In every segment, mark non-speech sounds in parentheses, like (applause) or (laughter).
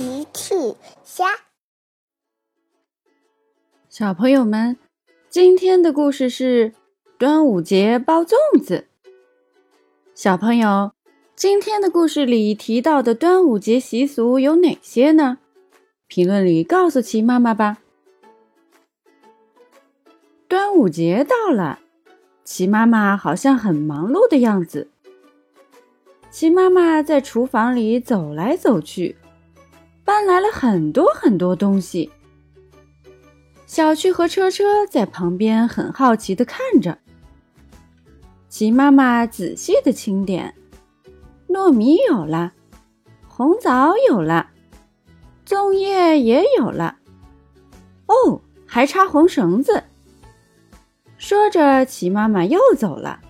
奇趣虾，小朋友们，今天的故事是端午节包粽子。小朋友，今天的故事里提到的端午节习俗有哪些呢？评论里告诉奇妈妈吧。端午节到了，奇妈妈好像很忙碌的样子。奇妈妈在厨房里走来走去。搬来了很多很多东西，小趣和车车在旁边很好奇的看着。齐妈妈仔细的清点，糯米有了，红枣有了，粽叶也有了，哦，还插红绳子。说着，齐妈妈又走了，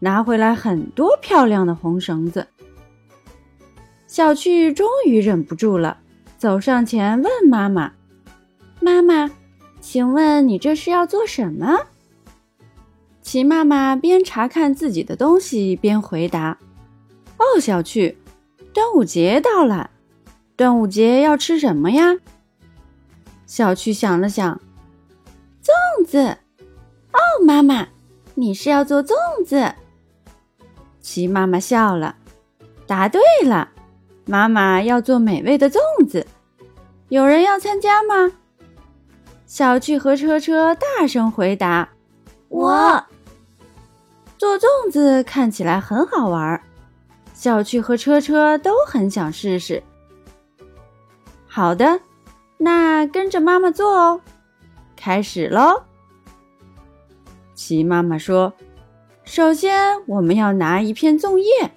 拿回来很多漂亮的红绳子。小趣终于忍不住了，走上前问妈妈：“妈妈，请问你这是要做什么？”齐妈妈边查看自己的东西边回答：“哦，小趣，端午节到了，端午节要吃什么呀？”小趣想了想：“粽子。”哦，妈妈，你是要做粽子？齐妈妈笑了，答对了。妈妈要做美味的粽子，有人要参加吗？小趣和车车大声回答：“我。”做粽子看起来很好玩，小趣和车车都很想试试。好的，那跟着妈妈做哦，开始喽。齐妈妈说：“首先，我们要拿一片粽叶。”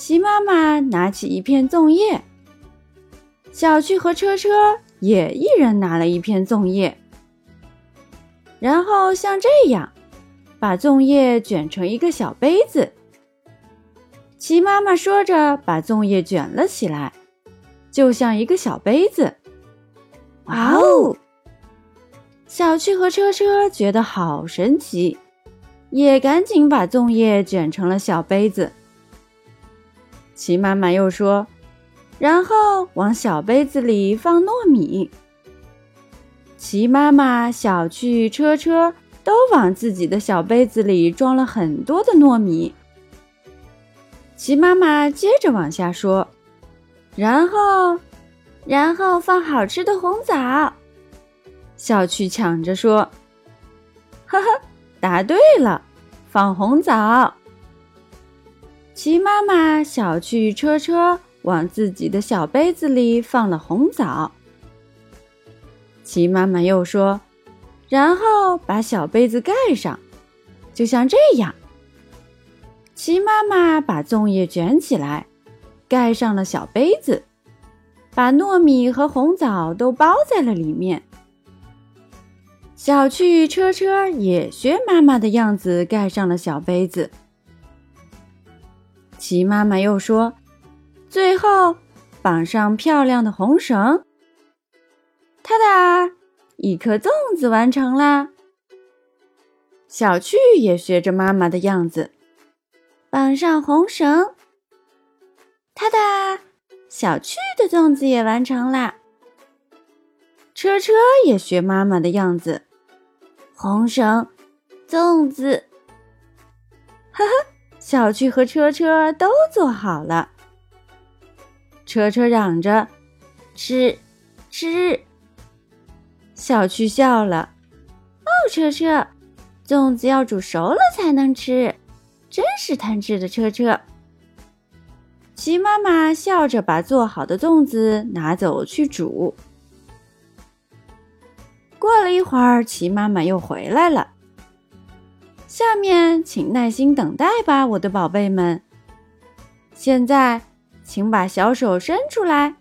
齐妈妈拿起一片粽叶，小趣和车车也一人拿了一片粽叶，然后像这样，把粽叶卷成一个小杯子。齐妈妈说着，把粽叶卷了起来，就像一个小杯子。哇哦！小趣和车车觉得好神奇，也赶紧把粽叶卷成了小杯子。齐妈妈又说：“然后往小杯子里放糯米。”齐妈妈、小趣、车车都往自己的小杯子里装了很多的糯米。齐妈妈接着往下说：“然后，然后放好吃的红枣。”小趣抢着说：“ (laughs) 呵呵，答对了，放红枣。”齐妈妈、小趣、车车往自己的小杯子里放了红枣。齐妈妈又说：“然后把小杯子盖上，就像这样。”齐妈妈把粽叶卷起来，盖上了小杯子，把糯米和红枣都包在了里面。小趣、车车也学妈妈的样子，盖上了小杯子。齐妈妈又说：“最后绑上漂亮的红绳。”哒哒，一颗粽子完成啦。小趣也学着妈妈的样子，绑上红绳。哒哒，小趣的粽子也完成啦。车车也学妈妈的样子，红绳，粽子。呵呵。小趣和车车都做好了。车车嚷着：“吃，吃！”小趣笑了：“哦，车车，粽子要煮熟了才能吃，真是贪吃的车车。”齐妈妈笑着把做好的粽子拿走去煮。过了一会儿，齐妈妈又回来了。下面请耐心等待吧，我的宝贝们。现在，请把小手伸出来。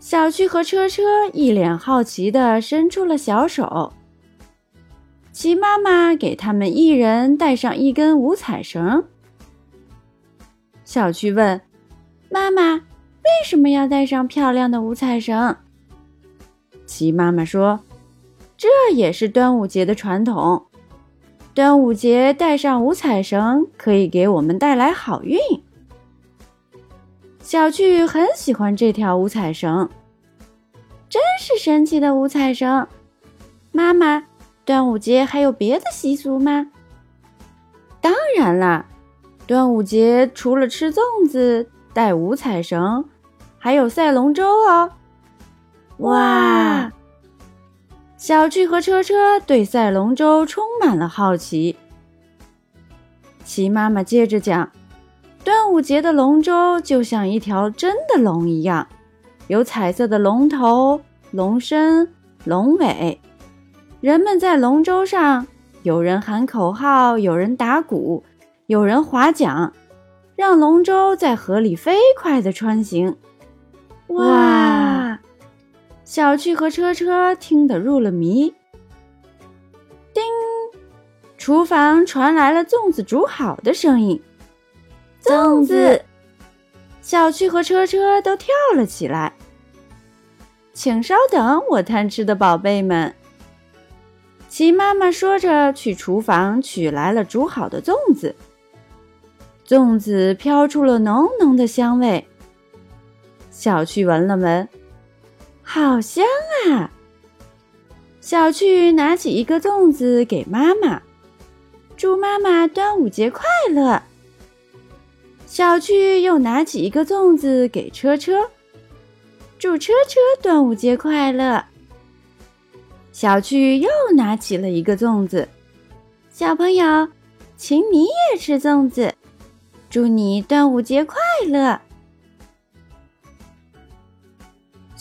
小趣和车车一脸好奇地伸出了小手。齐妈妈给他们一人带上一根五彩绳。小趣问：“妈妈，为什么要带上漂亮的五彩绳？”齐妈妈说：“这也是端午节的传统。”端午节带上五彩绳，可以给我们带来好运。小趣很喜欢这条五彩绳，真是神奇的五彩绳。妈妈，端午节还有别的习俗吗？当然啦，端午节除了吃粽子、带五彩绳，还有赛龙舟哦。哇！小趣和车车对赛龙舟充满了好奇。齐妈妈接着讲：端午节的龙舟就像一条真的龙一样，有彩色的龙头、龙身、龙尾。人们在龙舟上，有人喊口号，有人打鼓，有人划桨，让龙舟在河里飞快地穿行。哇！小趣和车车听得入了迷。叮！厨房传来了粽子煮好的声音。粽子！小趣和车车都跳了起来。请稍等，我贪吃的宝贝们。齐妈妈说着，去厨房取来了煮好的粽子。粽子飘出了浓浓的香味。小趣闻了闻，好香啊！小趣拿起一个粽子给妈妈，祝妈妈端午节快乐。小趣又拿起一个粽子给车车，祝车车端午节快乐。小趣又拿起了一个粽子，小朋友，请你也吃粽子，祝你端午节快乐！